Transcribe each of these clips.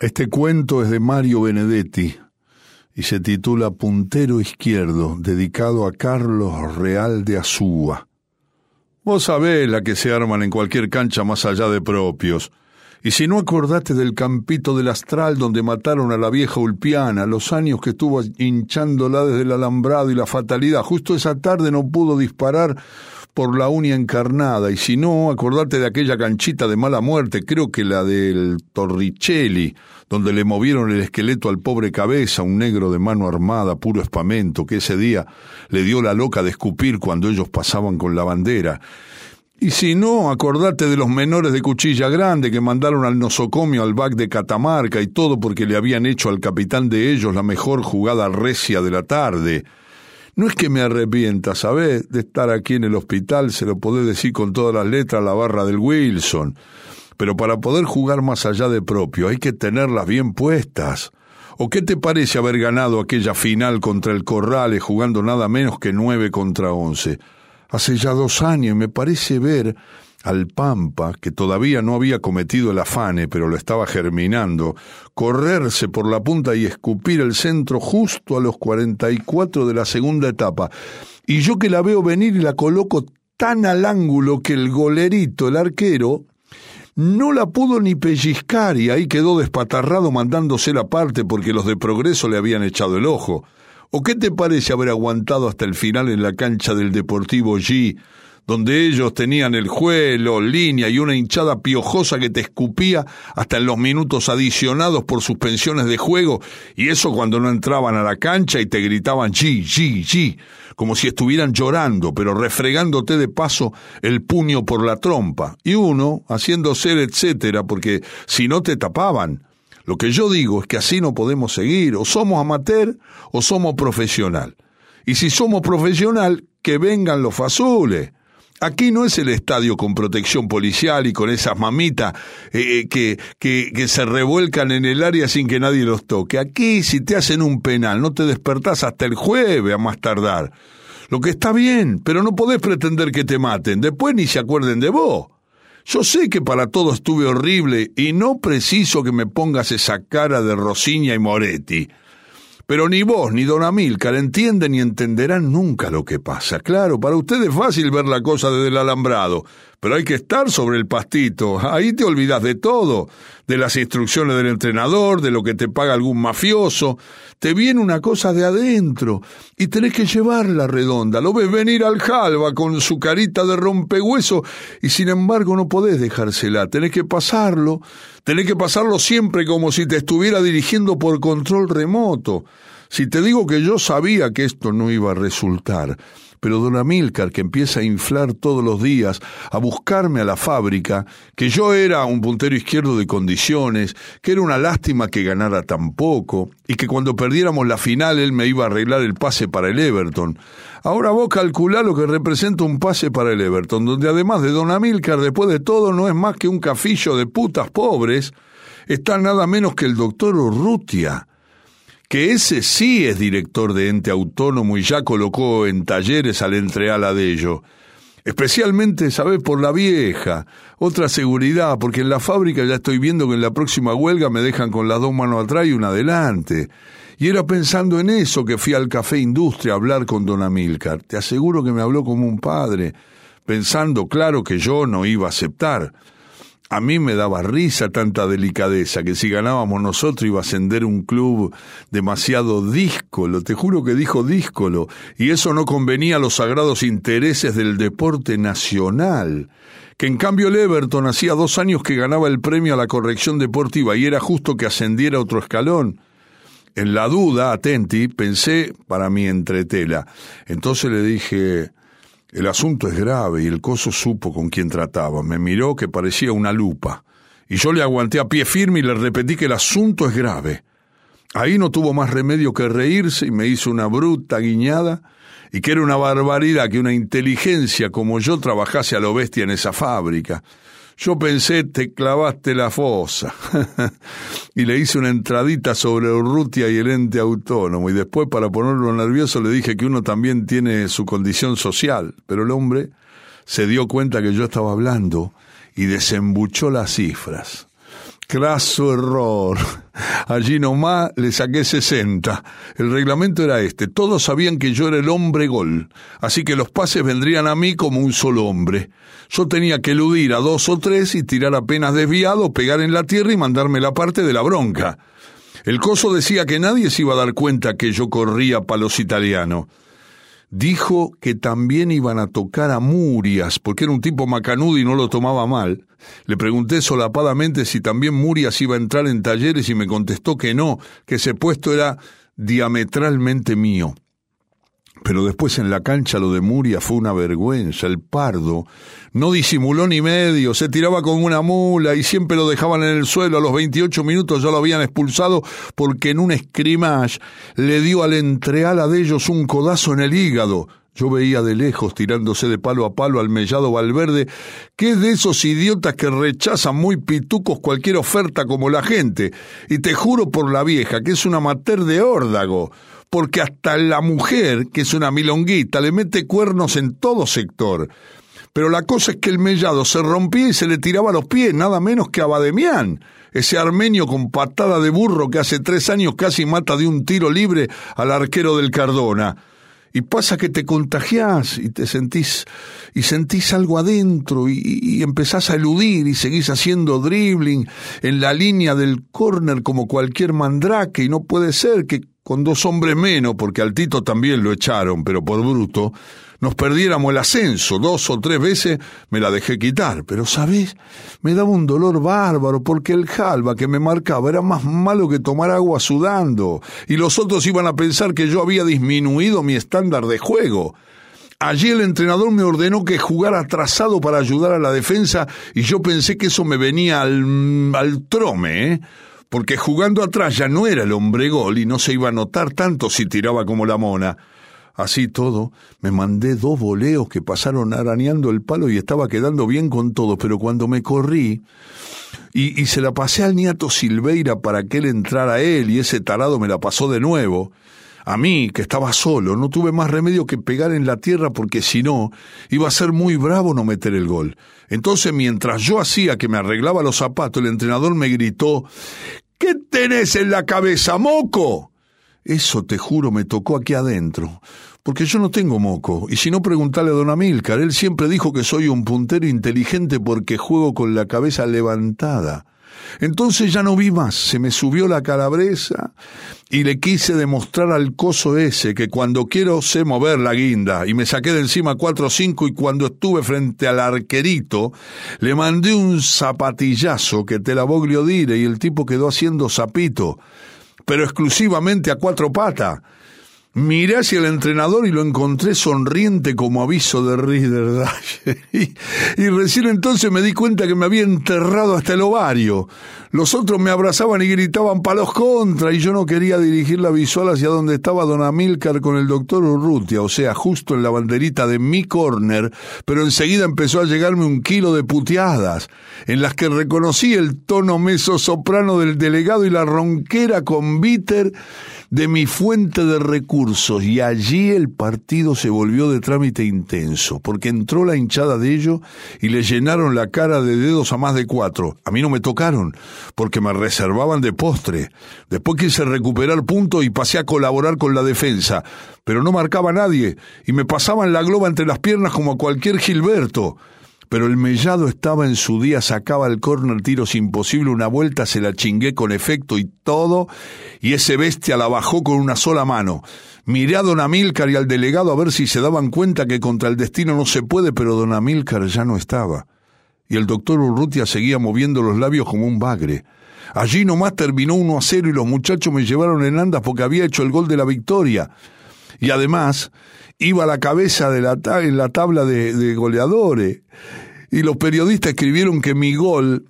Este cuento es de Mario Benedetti y se titula Puntero Izquierdo, dedicado a Carlos Real de Azúa. Vos sabés la que se arman en cualquier cancha más allá de propios. Y si no acordate del campito del Astral donde mataron a la vieja Ulpiana, los años que estuvo hinchándola desde el alambrado y la fatalidad, justo esa tarde no pudo disparar por la uña encarnada, y si no, acordate de aquella canchita de mala muerte, creo que la del Torricelli, donde le movieron el esqueleto al pobre cabeza, un negro de mano armada, puro espamento, que ese día le dio la loca de escupir cuando ellos pasaban con la bandera. Y si no, acordate de los menores de cuchilla grande que mandaron al nosocomio al back de Catamarca y todo porque le habían hecho al capitán de ellos la mejor jugada recia de la tarde. No es que me arrepienta, ¿sabés? De estar aquí en el hospital, se lo podés decir con todas las letras la barra del Wilson. Pero para poder jugar más allá de propio hay que tenerlas bien puestas. ¿O qué te parece haber ganado aquella final contra el Corrales jugando nada menos que nueve contra once? Hace ya dos años y me parece ver al Pampa, que todavía no había cometido el afane, pero lo estaba germinando, correrse por la punta y escupir el centro justo a los 44 de la segunda etapa. Y yo que la veo venir y la coloco tan al ángulo que el golerito, el arquero, no la pudo ni pellizcar y ahí quedó despatarrado mandándose la parte porque los de progreso le habían echado el ojo. ¿O qué te parece haber aguantado hasta el final en la cancha del Deportivo G, donde ellos tenían el juelo, línea y una hinchada piojosa que te escupía hasta en los minutos adicionados por suspensiones de juego, y eso cuando no entraban a la cancha y te gritaban G, G, G, como si estuvieran llorando, pero refregándote de paso el puño por la trompa, y uno haciendo ser etcétera, porque si no te tapaban. Lo que yo digo es que así no podemos seguir, o somos amateur o somos profesional. Y si somos profesional, que vengan los fazules. Aquí no es el estadio con protección policial y con esas mamitas eh, eh, que, que, que, se revuelcan en el área sin que nadie los toque. Aquí, si te hacen un penal, no te despertás hasta el jueves a más tardar. Lo que está bien, pero no podés pretender que te maten. Después ni se acuerden de vos. Yo sé que para todo estuve horrible y no preciso que me pongas esa cara de Rosiña y Moretti. Pero ni vos ni don Amílcar entienden ni entenderán nunca lo que pasa. Claro, para ustedes es fácil ver la cosa desde el alambrado, pero hay que estar sobre el pastito. Ahí te olvidas de todo, de las instrucciones del entrenador, de lo que te paga algún mafioso. Te viene una cosa de adentro y tenés que llevarla redonda. Lo ves venir al jalba con su carita de rompehueso y sin embargo no podés dejársela. Tenés que pasarlo. Tenés que pasarlo siempre como si te estuviera dirigiendo por control remoto. Si te digo que yo sabía que esto no iba a resultar, pero don Amílcar, que empieza a inflar todos los días, a buscarme a la fábrica, que yo era un puntero izquierdo de condiciones, que era una lástima que ganara tan poco, y que cuando perdiéramos la final él me iba a arreglar el pase para el Everton. Ahora vos calculá lo que representa un pase para el Everton, donde además de don Amílcar, después de todo, no es más que un cafillo de putas pobres, está nada menos que el doctor Urrutia, que ese sí es director de ente autónomo y ya colocó en talleres al entreala de ello. Especialmente, ¿sabes? Por la vieja. Otra seguridad, porque en la fábrica ya estoy viendo que en la próxima huelga me dejan con las dos manos atrás y una adelante. Y era pensando en eso que fui al Café Industria a hablar con don Amílcar. Te aseguro que me habló como un padre, pensando, claro, que yo no iba a aceptar. A mí me daba risa tanta delicadeza que si ganábamos nosotros iba a ascender un club demasiado díscolo, te juro que dijo díscolo, y eso no convenía a los sagrados intereses del deporte nacional. Que en cambio el Everton hacía dos años que ganaba el premio a la corrección deportiva y era justo que ascendiera otro escalón. En la duda, atenti, pensé para mi entretela. Entonces le dije, el asunto es grave y el coso supo con quién trataba. Me miró que parecía una lupa. Y yo le aguanté a pie firme y le repetí que el asunto es grave. Ahí no tuvo más remedio que reírse y me hizo una bruta guiñada y que era una barbaridad que una inteligencia como yo trabajase a lo bestia en esa fábrica. Yo pensé, te clavaste la fosa. y le hice una entradita sobre Urrutia y el ente autónomo. Y después, para ponerlo nervioso, le dije que uno también tiene su condición social. Pero el hombre se dio cuenta que yo estaba hablando y desembuchó las cifras. Craso error. Allí nomás le saqué 60. El reglamento era este. Todos sabían que yo era el hombre gol. Así que los pases vendrían a mí como un solo hombre. Yo tenía que eludir a dos o tres y tirar apenas desviado, pegar en la tierra y mandarme la parte de la bronca. El coso decía que nadie se iba a dar cuenta que yo corría palos italiano dijo que también iban a tocar a Murias, porque era un tipo macanudo y no lo tomaba mal. Le pregunté solapadamente si también Murias iba a entrar en talleres y me contestó que no, que ese puesto era diametralmente mío. Pero después en la cancha lo de Muria fue una vergüenza. El pardo no disimuló ni medio, se tiraba con una mula y siempre lo dejaban en el suelo. A los 28 minutos ya lo habían expulsado porque en un scrimmage le dio al entreala de ellos un codazo en el hígado. Yo veía de lejos, tirándose de palo a palo al mellado Valverde, que es de esos idiotas que rechazan muy pitucos cualquier oferta como la gente. Y te juro por la vieja, que es una mater de órdago porque hasta la mujer, que es una milonguita, le mete cuernos en todo sector. Pero la cosa es que el mellado se rompía y se le tiraba a los pies, nada menos que a Bademián, ese armenio con patada de burro que hace tres años casi mata de un tiro libre al arquero del Cardona. Y pasa que te contagiás y te sentís, y sentís algo adentro y, empezás a eludir y seguís haciendo dribbling en la línea del córner como cualquier mandrake. Y no puede ser que con dos hombres menos, porque al Tito también lo echaron, pero por bruto, nos perdiéramos el ascenso. Dos o tres veces me la dejé quitar, pero ¿sabés? Me daba un dolor bárbaro porque el jalba que me marcaba era más malo que tomar agua sudando, y los otros iban a pensar que yo había disminuido mi estándar de juego. Allí el entrenador me ordenó que jugara atrasado para ayudar a la defensa y yo pensé que eso me venía al, al trome, ¿eh? porque jugando atrás ya no era el hombre gol y no se iba a notar tanto si tiraba como la mona. Así todo, me mandé dos voleos que pasaron arañando el palo y estaba quedando bien con todo, pero cuando me corrí y, se la pasé al nieto Silveira para que él entrara a él y ese tarado me la pasó de nuevo, a mí, que estaba solo, no tuve más remedio que pegar en la tierra porque si no, iba a ser muy bravo no meter el gol. Entonces, mientras yo hacía que me arreglaba los zapatos, el entrenador me gritó, ¿Qué tenés en la cabeza, moco? Eso, te juro, me tocó aquí adentro. Porque yo no tengo moco, y si no preguntale a don Amílcar, él siempre dijo que soy un puntero inteligente porque juego con la cabeza levantada. Entonces ya no vi más, se me subió la calabresa y le quise demostrar al coso ese que cuando quiero sé mover la guinda. Y me saqué de encima cuatro o cinco y cuando estuve frente al arquerito le mandé un zapatillazo que te la voglio dire y el tipo quedó haciendo zapito, pero exclusivamente a cuatro patas Miré hacia el entrenador y lo encontré sonriente como aviso de Reader y, y recién entonces me di cuenta que me había enterrado hasta el ovario. Los otros me abrazaban y gritaban palos contra y yo no quería dirigir la visual hacia donde estaba don Amílcar con el doctor Urrutia, o sea, justo en la banderita de mi corner, pero enseguida empezó a llegarme un kilo de puteadas, en las que reconocí el tono meso soprano del delegado y la ronquera con bitter de mi fuente de recursos y allí el partido se volvió de trámite intenso, porque entró la hinchada de ellos y le llenaron la cara de dedos a más de cuatro. A mí no me tocaron, porque me reservaban de postre. Después quise recuperar punto y pasé a colaborar con la defensa, pero no marcaba nadie y me pasaban la globa entre las piernas como a cualquier Gilberto pero el mellado estaba en su día, sacaba el córner tiros imposible, una vuelta se la chingué con efecto y todo, y ese bestia la bajó con una sola mano. Miré a don Amílcar y al delegado a ver si se daban cuenta que contra el destino no se puede, pero don Amílcar ya no estaba. Y el doctor Urrutia seguía moviendo los labios como un bagre. Allí nomás terminó uno a cero y los muchachos me llevaron en andas porque había hecho el gol de la victoria. Y además, iba a la cabeza en la tabla de, de goleadores. Y los periodistas escribieron que mi gol,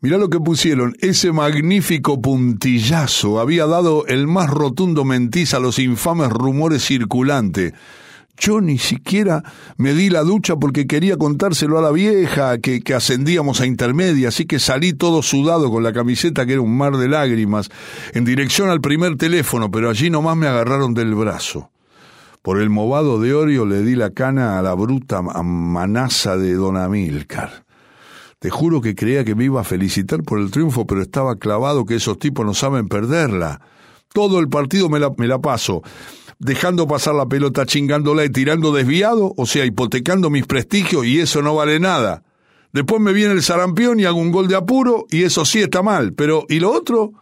mirá lo que pusieron, ese magnífico puntillazo había dado el más rotundo mentiz a los infames rumores circulantes. Yo ni siquiera me di la ducha porque quería contárselo a la vieja, que, que, ascendíamos a intermedia, así que salí todo sudado con la camiseta que era un mar de lágrimas, en dirección al primer teléfono, pero allí nomás me agarraron del brazo. Por el movado de Orio le di la cana a la bruta manaza de don Amílcar. Te juro que creía que me iba a felicitar por el triunfo, pero estaba clavado que esos tipos no saben perderla. Todo el partido me la, me la paso dejando pasar la pelota, chingándola y tirando desviado, o sea, hipotecando mis prestigios y eso no vale nada. Después me viene el sarampión y hago un gol de apuro y eso sí está mal, pero ¿y lo otro?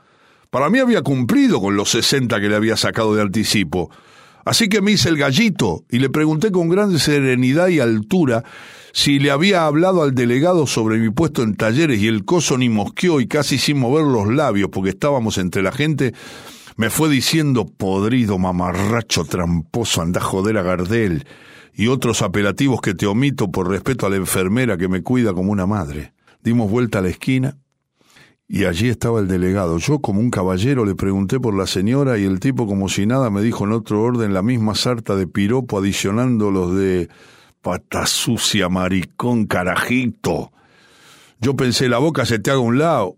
Para mí había cumplido con los 60 que le había sacado de anticipo. Así que me hice el gallito y le pregunté con gran serenidad y altura si le había hablado al delegado sobre mi puesto en talleres y el coso ni mosqueó y casi sin mover los labios porque estábamos entre la gente, me fue diciendo podrido, mamarracho, tramposo, anda a joder a Gardel y otros apelativos que te omito por respeto a la enfermera que me cuida como una madre. Dimos vuelta a la esquina y allí estaba el delegado. Yo, como un caballero, le pregunté por la señora y el tipo, como si nada, me dijo en otro orden la misma sarta de piropo, adicionando los de pata sucia, maricón, carajito. Yo pensé, la boca se te haga un lado,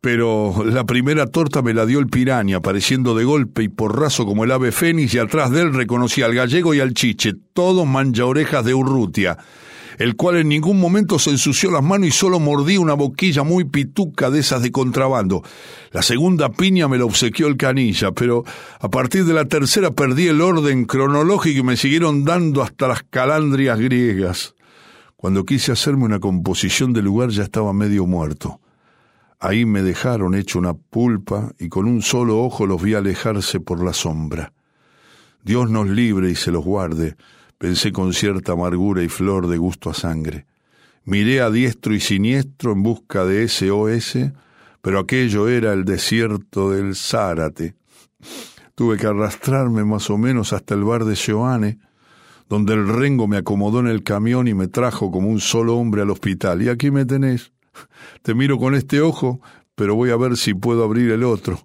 pero la primera torta me la dio el piraña, apareciendo de golpe y porrazo como el ave fénix, y atrás de él reconocí al gallego y al chiche, todos mancha orejas de Urrutia el cual en ningún momento se ensució las manos y solo mordía una boquilla muy pituca de esas de contrabando. La segunda piña me la obsequió el canilla, pero a partir de la tercera perdí el orden cronológico y me siguieron dando hasta las calandrias griegas. Cuando quise hacerme una composición del lugar ya estaba medio muerto. Ahí me dejaron hecho una pulpa y con un solo ojo los vi alejarse por la sombra. Dios nos libre y se los guarde pensé con cierta amargura y flor de gusto a sangre. Miré a diestro y siniestro en busca de SOS, pero aquello era el desierto del Zárate. Tuve que arrastrarme más o menos hasta el bar de Joane, donde el rengo me acomodó en el camión y me trajo como un solo hombre al hospital. Y aquí me tenés. Te miro con este ojo, pero voy a ver si puedo abrir el otro.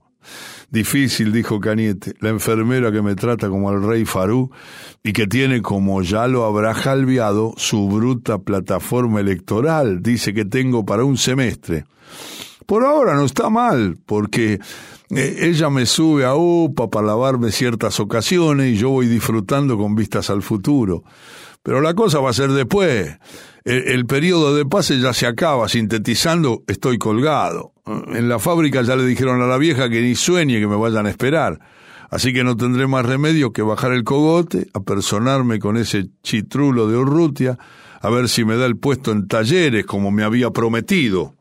Difícil, dijo Cañete, la enfermera que me trata como al rey Farú y que tiene, como ya lo habrá jalviado, su bruta plataforma electoral. Dice que tengo para un semestre. Por ahora no está mal, porque ella me sube a UPA para lavarme ciertas ocasiones y yo voy disfrutando con vistas al futuro. Pero la cosa va a ser después. El, el periodo de pase ya se acaba, sintetizando, estoy colgado. En la fábrica ya le dijeron a la vieja que ni sueñe que me vayan a esperar. Así que no tendré más remedio que bajar el cogote, apersonarme con ese chitrulo de Urrutia, a ver si me da el puesto en talleres como me había prometido.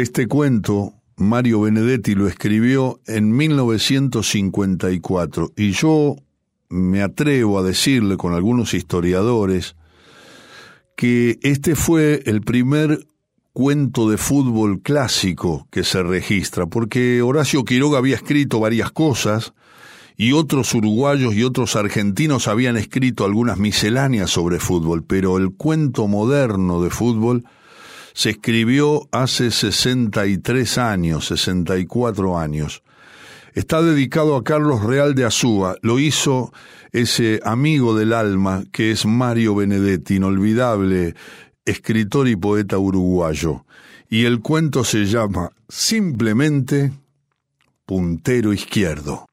Este cuento Mario Benedetti lo escribió en 1954 y yo me atrevo a decirle con algunos historiadores que este fue el primer cuento de fútbol clásico que se registra, porque Horacio Quiroga había escrito varias cosas y otros uruguayos y otros argentinos habían escrito algunas misceláneas sobre fútbol, pero el cuento moderno de fútbol se escribió hace 63 años, 64 años. Está dedicado a Carlos Real de Azúa. Lo hizo ese amigo del alma que es Mario Benedetti, inolvidable escritor y poeta uruguayo. Y el cuento se llama simplemente Puntero Izquierdo.